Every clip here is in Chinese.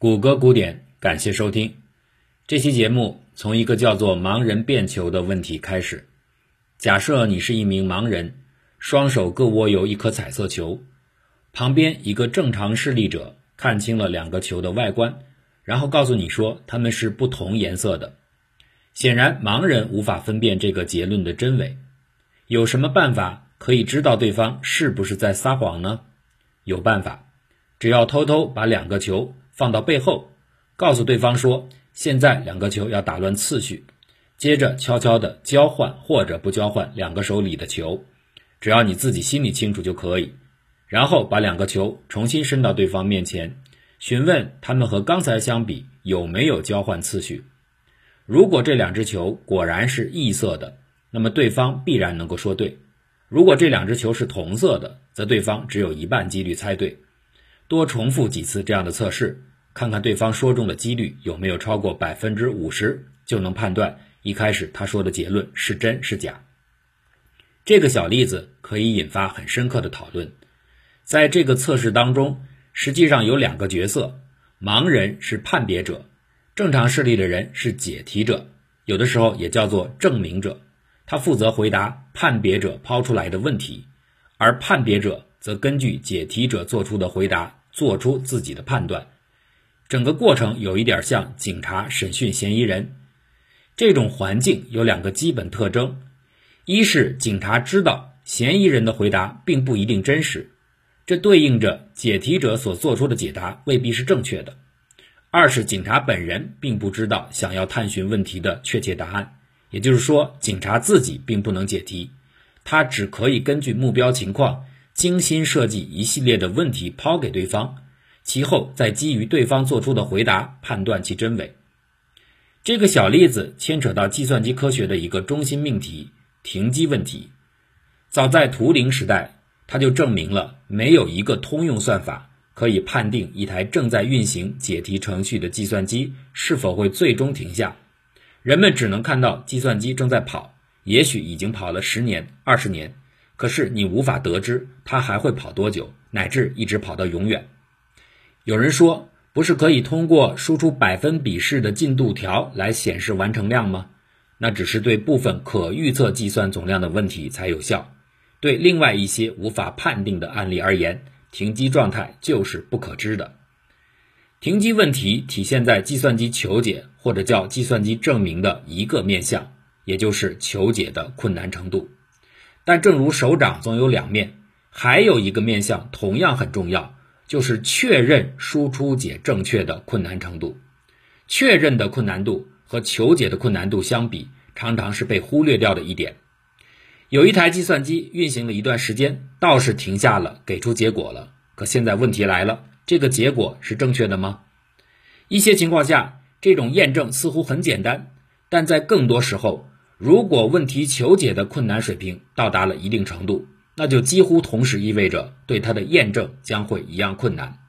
谷歌古典，感谢收听。这期节目从一个叫做“盲人变球”的问题开始。假设你是一名盲人，双手各握有一颗彩色球，旁边一个正常视力者看清了两个球的外观，然后告诉你说它们是不同颜色的。显然，盲人无法分辨这个结论的真伪。有什么办法可以知道对方是不是在撒谎呢？有办法，只要偷偷把两个球。放到背后，告诉对方说：“现在两个球要打乱次序。”接着悄悄地交换或者不交换两个手里的球，只要你自己心里清楚就可以。然后把两个球重新伸到对方面前，询问他们和刚才相比有没有交换次序。如果这两只球果然是异色的，那么对方必然能够说对；如果这两只球是同色的，则对方只有一半几率猜对。多重复几次这样的测试。看看对方说中的几率有没有超过百分之五十，就能判断一开始他说的结论是真是假。这个小例子可以引发很深刻的讨论。在这个测试当中，实际上有两个角色：盲人是判别者，正常视力的人是解题者，有的时候也叫做证明者。他负责回答判别者抛出来的问题，而判别者则根据解题者做出的回答做出自己的判断。整个过程有一点像警察审讯嫌疑人，这种环境有两个基本特征：一是警察知道嫌疑人的回答并不一定真实，这对应着解题者所做出的解答未必是正确的；二是警察本人并不知道想要探寻问题的确切答案，也就是说，警察自己并不能解题，他只可以根据目标情况精心设计一系列的问题抛给对方。其后再基于对方做出的回答判断其真伪。这个小例子牵扯到计算机科学的一个中心命题——停机问题。早在图灵时代，他就证明了没有一个通用算法可以判定一台正在运行解题程序的计算机是否会最终停下。人们只能看到计算机正在跑，也许已经跑了十年、二十年，可是你无法得知它还会跑多久，乃至一直跑到永远。有人说，不是可以通过输出百分比式的进度条来显示完成量吗？那只是对部分可预测计算总量的问题才有效。对另外一些无法判定的案例而言，停机状态就是不可知的。停机问题体现在计算机求解或者叫计算机证明的一个面向，也就是求解的困难程度。但正如手掌总有两面，还有一个面向同样很重要。就是确认输出解正确的困难程度，确认的困难度和求解的困难度相比，常常是被忽略掉的一点。有一台计算机运行了一段时间，倒是停下了，给出结果了。可现在问题来了，这个结果是正确的吗？一些情况下，这种验证似乎很简单，但在更多时候，如果问题求解的困难水平到达了一定程度。那就几乎同时意味着对它的验证将会一样困难。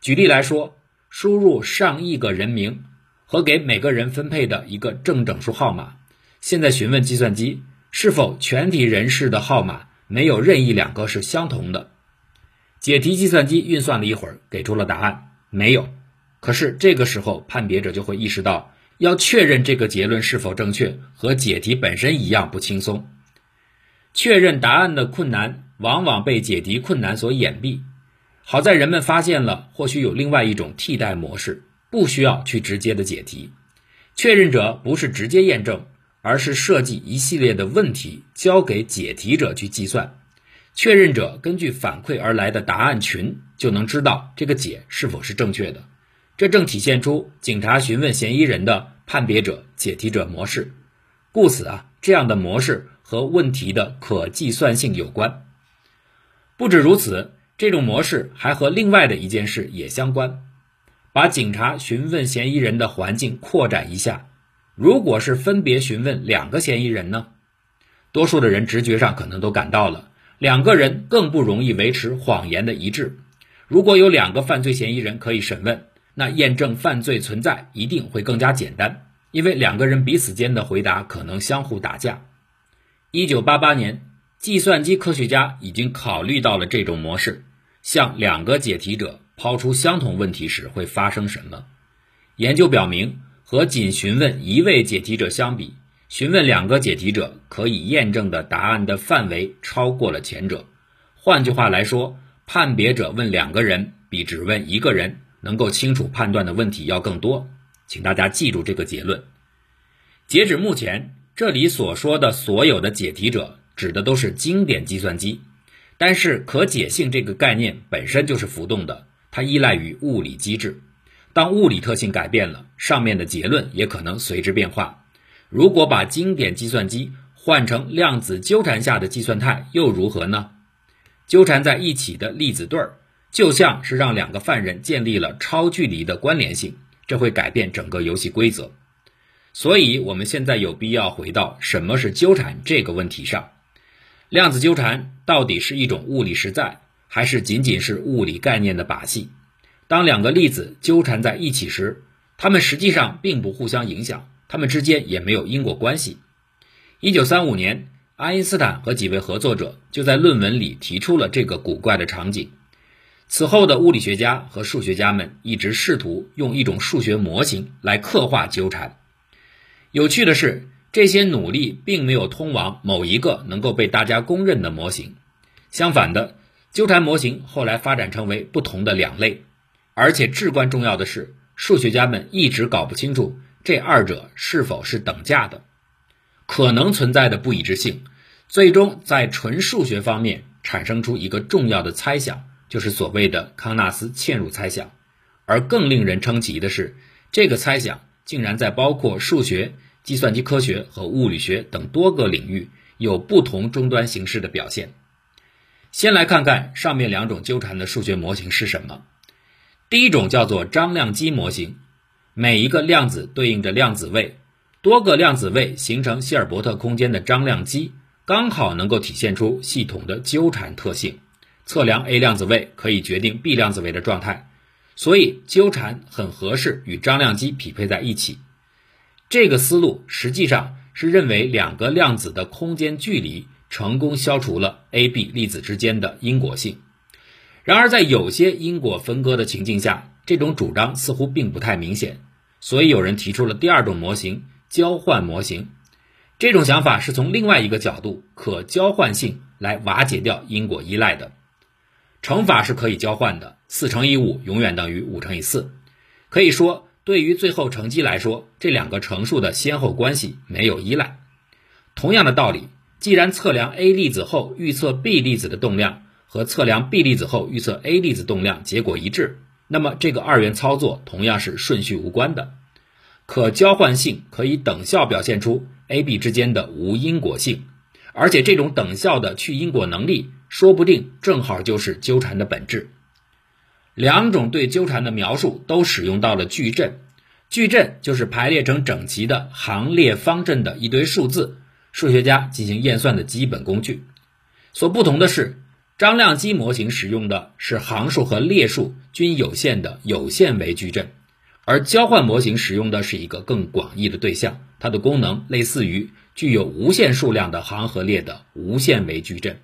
举例来说，输入上亿个人名和给每个人分配的一个正整数号码，现在询问计算机是否全体人士的号码没有任意两个是相同的。解题计算机运算了一会儿，给出了答案，没有。可是这个时候，判别者就会意识到，要确认这个结论是否正确，和解题本身一样不轻松。确认答案的困难往往被解题困难所掩蔽。好在人们发现了，或许有另外一种替代模式，不需要去直接的解题。确认者不是直接验证，而是设计一系列的问题交给解题者去计算。确认者根据反馈而来的答案群，就能知道这个解是否是正确的。这正体现出警察询问嫌疑人的判别者解题者模式。故此啊，这样的模式。和问题的可计算性有关。不止如此，这种模式还和另外的一件事也相关。把警察询问嫌疑人的环境扩展一下，如果是分别询问两个嫌疑人呢？多数的人直觉上可能都感到了，两个人更不容易维持谎言的一致。如果有两个犯罪嫌疑人可以审问，那验证犯罪存在一定会更加简单，因为两个人彼此间的回答可能相互打架。一九八八年，计算机科学家已经考虑到了这种模式，向两个解题者抛出相同问题时会发生什么。研究表明，和仅询问一位解题者相比，询问两个解题者可以验证的答案的范围超过了前者。换句话来说，判别者问两个人比只问一个人能够清楚判断的问题要更多。请大家记住这个结论。截止目前，这里所说的所有的解题者指的都是经典计算机。但是可解性这个概念本身就是浮动的，它依赖于物理机制。当物理特性改变了，上面的结论也可能随之变化。如果把经典计算机换成量子纠缠下的计算态，又如何呢？纠缠在一起的粒子对儿，就像是让两个犯人建立了超距离的关联性，这会改变整个游戏规则。所以，我们现在有必要回到什么是纠缠这个问题上。量子纠缠到底是一种物理实在，还是仅仅是物理概念的把戏？当两个粒子纠缠在一起时，它们实际上并不互相影响，它们之间也没有因果关系。一九三五年，爱因斯坦和几位合作者就在论文里提出了这个古怪的场景。此后的物理学家和数学家们一直试图用一种数学模型来刻画纠缠。有趣的是。这些努力并没有通往某一个能够被大家公认的模型。相反的，纠缠模型后来发展成为不同的两类，而且至关重要的是，数学家们一直搞不清楚这二者是否是等价的。可能存在的不一致性，最终在纯数学方面产生出一个重要的猜想，就是所谓的康纳斯嵌入猜想。而更令人称奇的是，这个猜想竟然在包括数学。计算机科学和物理学等多个领域有不同终端形式的表现。先来看看上面两种纠缠的数学模型是什么。第一种叫做张量积模型，每一个量子对应着量子位，多个量子位形成希尔伯特空间的张量积，刚好能够体现出系统的纠缠特性。测量 A 量子位可以决定 B 量子位的状态，所以纠缠很合适与张量积匹配在一起。这个思路实际上是认为两个量子的空间距离成功消除了 A、B 粒子之间的因果性。然而，在有些因果分割的情境下，这种主张似乎并不太明显。所以，有人提出了第二种模型——交换模型。这种想法是从另外一个角度——可交换性来瓦解掉因果依赖的。乘法是可以交换的，四乘以五永远等于五乘以四。可以说。对于最后乘积来说，这两个乘数的先后关系没有依赖。同样的道理，既然测量 A 粒子后预测 B 粒子的动量和测量 B 粒子后预测 A 粒子动量结果一致，那么这个二元操作同样是顺序无关的。可交换性可以等效表现出 A、B 之间的无因果性，而且这种等效的去因果能力，说不定正好就是纠缠的本质。两种对纠缠的描述都使用到了矩阵，矩阵就是排列成整齐的行列方阵的一堆数字，数学家进行验算的基本工具。所不同的是，张量积模型使用的是行数和列数均有限的有限维矩阵，而交换模型使用的是一个更广义的对象，它的功能类似于具有无限数量的行和列的无限维矩阵。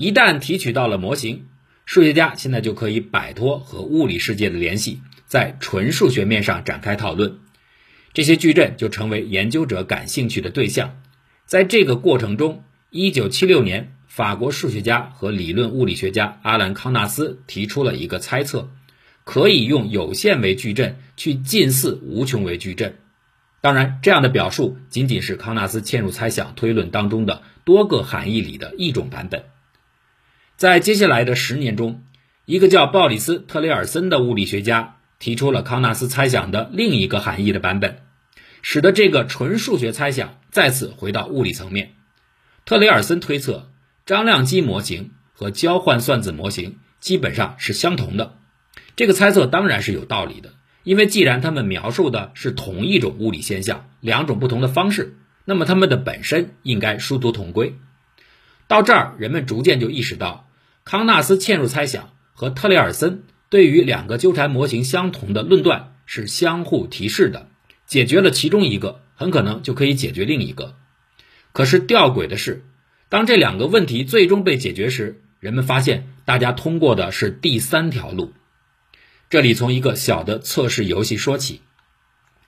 一旦提取到了模型。数学家现在就可以摆脱和物理世界的联系，在纯数学面上展开讨论，这些矩阵就成为研究者感兴趣的对象。在这个过程中，1976年，法国数学家和理论物理学家阿兰·康纳斯提出了一个猜测：可以用有限维矩阵去近似无穷维矩阵。当然，这样的表述仅仅是康纳斯嵌入猜想推论当中的多个含义里的一种版本。在接下来的十年中，一个叫鲍里斯·特雷尔森的物理学家提出了康纳斯猜想的另一个含义的版本，使得这个纯数学猜想再次回到物理层面。特雷尔森推测，张量积模型和交换算子模型基本上是相同的。这个猜测当然是有道理的，因为既然他们描述的是同一种物理现象，两种不同的方式，那么它们的本身应该殊途同归。到这儿，人们逐渐就意识到。康纳斯嵌入猜想和特雷尔森对于两个纠缠模型相同的论断是相互提示的，解决了其中一个，很可能就可以解决另一个。可是吊诡的是，当这两个问题最终被解决时，人们发现大家通过的是第三条路。这里从一个小的测试游戏说起：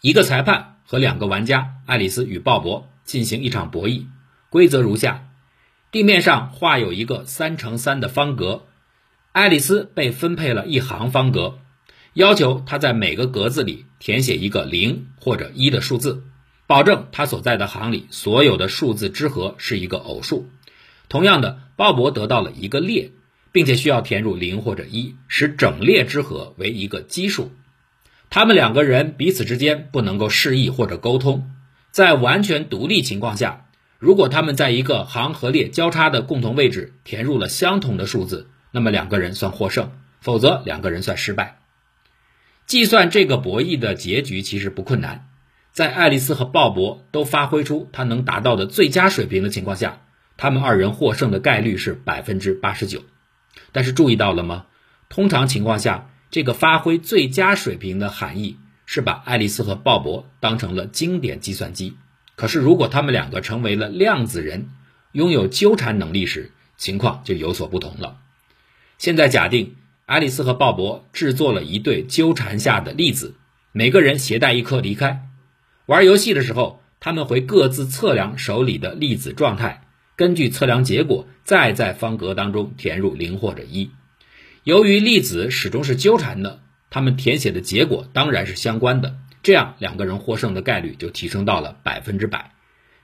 一个裁判和两个玩家爱丽丝与鲍勃进行一场博弈。规则如下：地面上画有一个三乘三的方格，爱丽丝被分配了一行方格，要求她在每个格子里填写一个零或者一的数字，保证她所在的行里所有的数字之和是一个偶数。同样的，鲍勃得到了一个列。并且需要填入零或者一，使整列之和为一个奇数。他们两个人彼此之间不能够示意或者沟通。在完全独立情况下，如果他们在一个行和列交叉的共同位置填入了相同的数字，那么两个人算获胜，否则两个人算失败。计算这个博弈的结局其实不困难，在爱丽丝和鲍勃都发挥出他能达到的最佳水平的情况下，他们二人获胜的概率是百分之八十九。但是注意到了吗？通常情况下，这个发挥最佳水平的含义是把爱丽丝和鲍勃当成了经典计算机。可是，如果他们两个成为了量子人，拥有纠缠能力时，情况就有所不同了。现在假定爱丽丝和鲍勃制作了一对纠缠下的粒子，每个人携带一颗离开。玩游戏的时候，他们会各自测量手里的粒子状态。根据测量结果，再在方格当中填入零或者一。由于粒子始终是纠缠的，他们填写的结果当然是相关的。这样两个人获胜的概率就提升到了百分之百。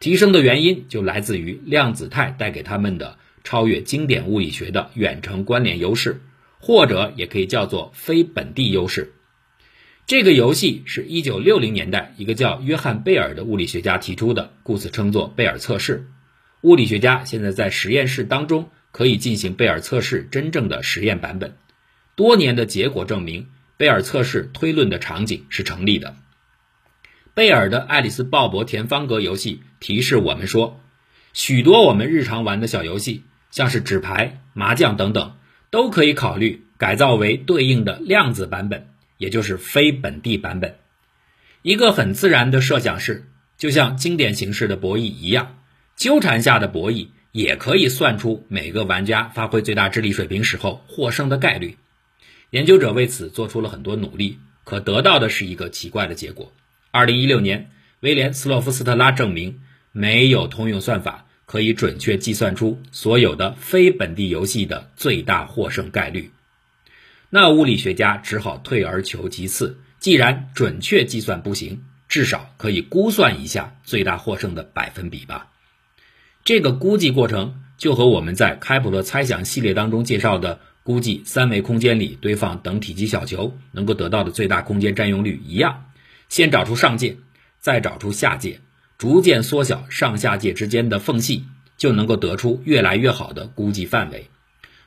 提升的原因就来自于量子态带给他们的超越经典物理学的远程关联优势，或者也可以叫做非本地优势。这个游戏是一九六零年代一个叫约翰贝尔的物理学家提出的，故此称作贝尔测试。物理学家现在在实验室当中可以进行贝尔测试真正的实验版本。多年的结果证明，贝尔测试推论的场景是成立的。贝尔的爱丽丝鲍勃填方格游戏提示我们说，许多我们日常玩的小游戏，像是纸牌、麻将等等，都可以考虑改造为对应的量子版本，也就是非本地版本。一个很自然的设想是，就像经典形式的博弈一样。纠缠下的博弈也可以算出每个玩家发挥最大智力水平时候获胜的概率。研究者为此做出了很多努力，可得到的是一个奇怪的结果。二零一六年，威廉斯洛夫斯特拉证明没有通用算法可以准确计算出所有的非本地游戏的最大获胜概率。那物理学家只好退而求其次，既然准确计算不行，至少可以估算一下最大获胜的百分比吧。这个估计过程就和我们在开普勒猜想系列当中介绍的估计三维空间里堆放等体积小球能够得到的最大空间占用率一样，先找出上界，再找出下界，逐渐缩小上下界之间的缝隙，就能够得出越来越好的估计范围。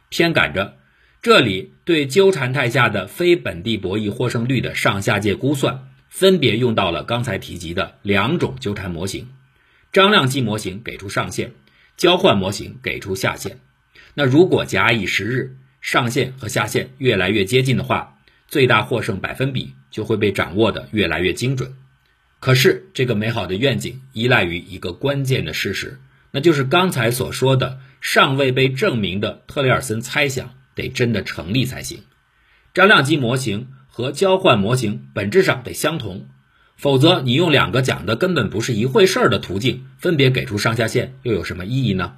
偏赶着，这里对纠缠态下的非本地博弈获胜率的上下界估算，分别用到了刚才提及的两种纠缠模型。张量积模型给出上限，交换模型给出下限。那如果假以时日，上限和下限越来越接近的话，最大获胜百分比就会被掌握的越来越精准。可是这个美好的愿景依赖于一个关键的事实，那就是刚才所说的尚未被证明的特雷尔森猜想得真的成立才行。张量积模型和交换模型本质上得相同。否则，你用两个讲的根本不是一回事儿的途径，分别给出上下限，又有什么意义呢？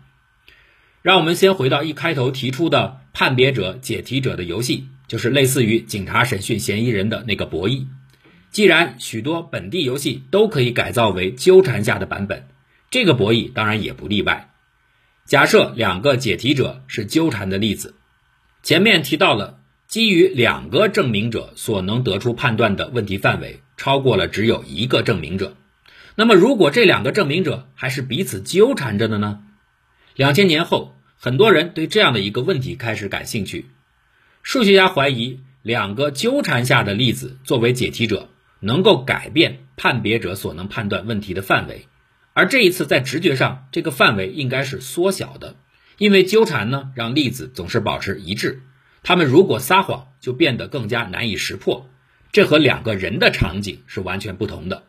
让我们先回到一开头提出的判别者解题者的游戏，就是类似于警察审讯嫌疑人的那个博弈。既然许多本地游戏都可以改造为纠缠下的版本，这个博弈当然也不例外。假设两个解题者是纠缠的例子，前面提到了基于两个证明者所能得出判断的问题范围。超过了只有一个证明者，那么如果这两个证明者还是彼此纠缠着的呢？两千年后，很多人对这样的一个问题开始感兴趣。数学家怀疑，两个纠缠下的粒子作为解题者，能够改变判别者所能判断问题的范围，而这一次在直觉上，这个范围应该是缩小的，因为纠缠呢让粒子总是保持一致，他们如果撒谎，就变得更加难以识破。这和两个人的场景是完全不同的。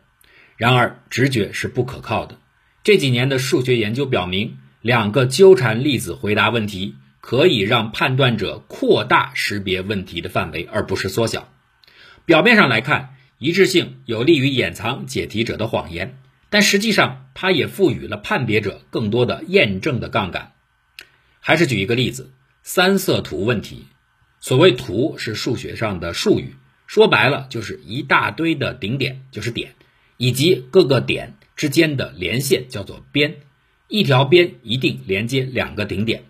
然而，直觉是不可靠的。这几年的数学研究表明，两个纠缠粒子回答问题可以让判断者扩大识别问题的范围，而不是缩小。表面上来看，一致性有利于掩藏解题者的谎言，但实际上它也赋予了判别者更多的验证的杠杆。还是举一个例子，三色图问题。所谓图是数学上的术语，说白了就是一大堆的顶点，就是点，以及各个点之间的连线叫做边。一条边一定连接两个顶点，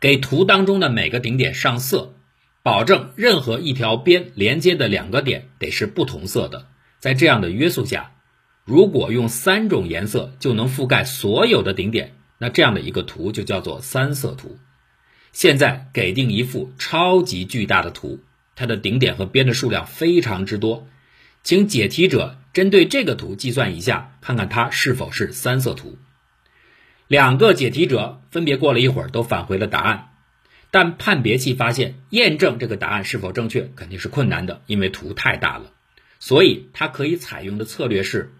给图当中的每个顶点上色，保证任何一条边连接的两个点得是不同色的。在这样的约束下，如果用三种颜色就能覆盖所有的顶点。那这样的一个图就叫做三色图。现在给定一幅超级巨大的图，它的顶点和边的数量非常之多，请解题者针对这个图计算一下，看看它是否是三色图。两个解题者分别过了一会儿都返回了答案，但判别器发现验证这个答案是否正确肯定是困难的，因为图太大了。所以它可以采用的策略是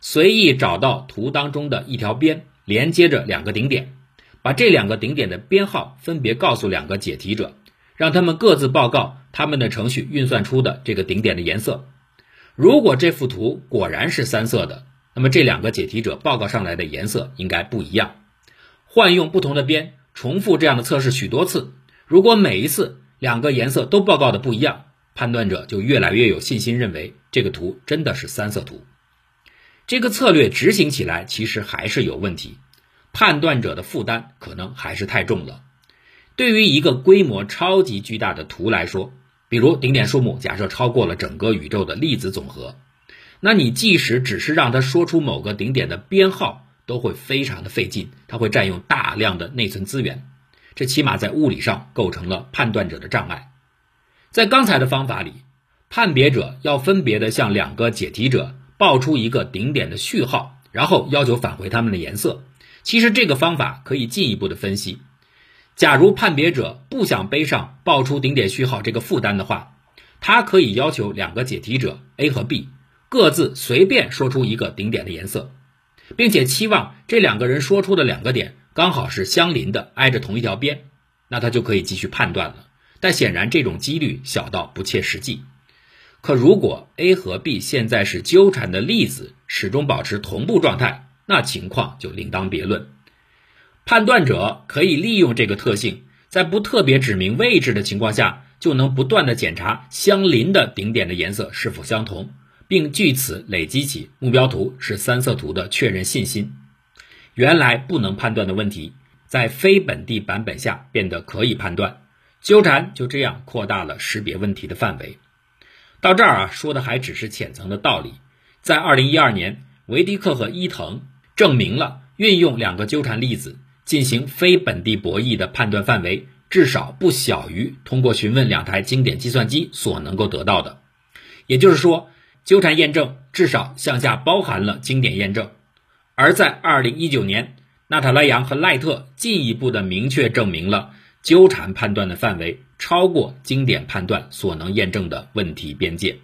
随意找到图当中的一条边。连接着两个顶点，把这两个顶点的编号分别告诉两个解题者，让他们各自报告他们的程序运算出的这个顶点的颜色。如果这幅图果然是三色的，那么这两个解题者报告上来的颜色应该不一样。换用不同的边，重复这样的测试许多次，如果每一次两个颜色都报告的不一样，判断者就越来越有信心认为这个图真的是三色图。这个策略执行起来其实还是有问题，判断者的负担可能还是太重了。对于一个规模超级巨大的图来说，比如顶点数目假设超过了整个宇宙的粒子总和，那你即使只是让他说出某个顶点的编号，都会非常的费劲，它会占用大量的内存资源，这起码在物理上构成了判断者的障碍。在刚才的方法里，判别者要分别的向两个解题者。报出一个顶点的序号，然后要求返回它们的颜色。其实这个方法可以进一步的分析。假如判别者不想背上报出顶点序号这个负担的话，他可以要求两个解题者 A 和 B 各自随便说出一个顶点的颜色，并且期望这两个人说出的两个点刚好是相邻的，挨着同一条边，那他就可以继续判断了。但显然这种几率小到不切实际。可如果 A 和 B 现在是纠缠的粒子，始终保持同步状态，那情况就另当别论。判断者可以利用这个特性，在不特别指明位置的情况下，就能不断的检查相邻的顶点的颜色是否相同，并据此累积起目标图是三色图的确认信心。原来不能判断的问题，在非本地版本下变得可以判断，纠缠就这样扩大了识别问题的范围。到这儿啊，说的还只是浅层的道理。在二零一二年，维迪克和伊藤证明了运用两个纠缠粒子进行非本地博弈的判断范围，至少不小于通过询问两台经典计算机所能够得到的。也就是说，纠缠验证至少向下包含了经典验证。而在二零一九年，纳塔莱扬和赖特进一步的明确证明了。纠缠判断的范围超过经典判断所能验证的问题边界。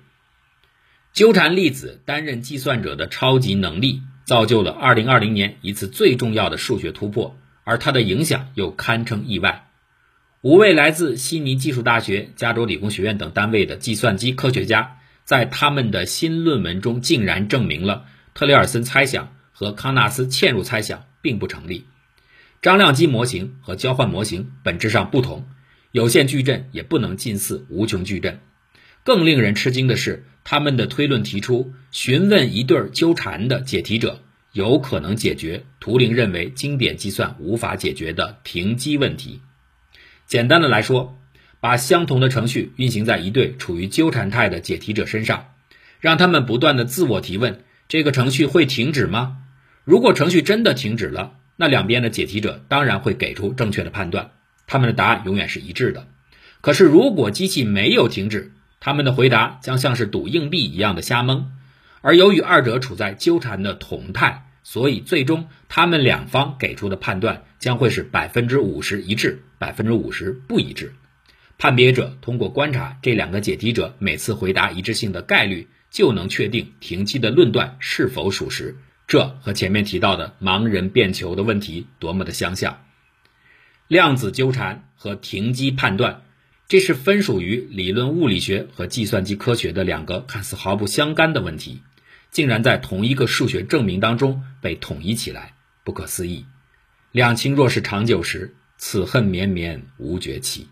纠缠粒子担任计算者的超级能力，造就了2020年一次最重要的数学突破，而它的影响又堪称意外。五位来自悉尼技术大学、加州理工学院等单位的计算机科学家，在他们的新论文中竟然证明了特里尔森猜想和康纳斯嵌入猜想并不成立。张量积模型和交换模型本质上不同，有限矩阵也不能近似无穷矩阵。更令人吃惊的是，他们的推论提出，询问一对纠缠的解题者，有可能解决图灵认为经典计算无法解决的停机问题。简单的来说，把相同的程序运行在一对处于纠缠态的解题者身上，让他们不断的自我提问：这个程序会停止吗？如果程序真的停止了，那两边的解题者当然会给出正确的判断，他们的答案永远是一致的。可是如果机器没有停止，他们的回答将像是赌硬币一样的瞎蒙。而由于二者处在纠缠的同态，所以最终他们两方给出的判断将会是百分之五十一致，百分之五十不一致。判别者通过观察这两个解题者每次回答一致性的概率，就能确定停机的论断是否属实。这和前面提到的盲人变球的问题多么的相像！量子纠缠和停机判断这是分属于理论物理学和计算机科学的两个看似毫不相干的问题，竟然在同一个数学证明当中被统一起来，不可思议。两情若是长久时，此恨绵绵无绝期。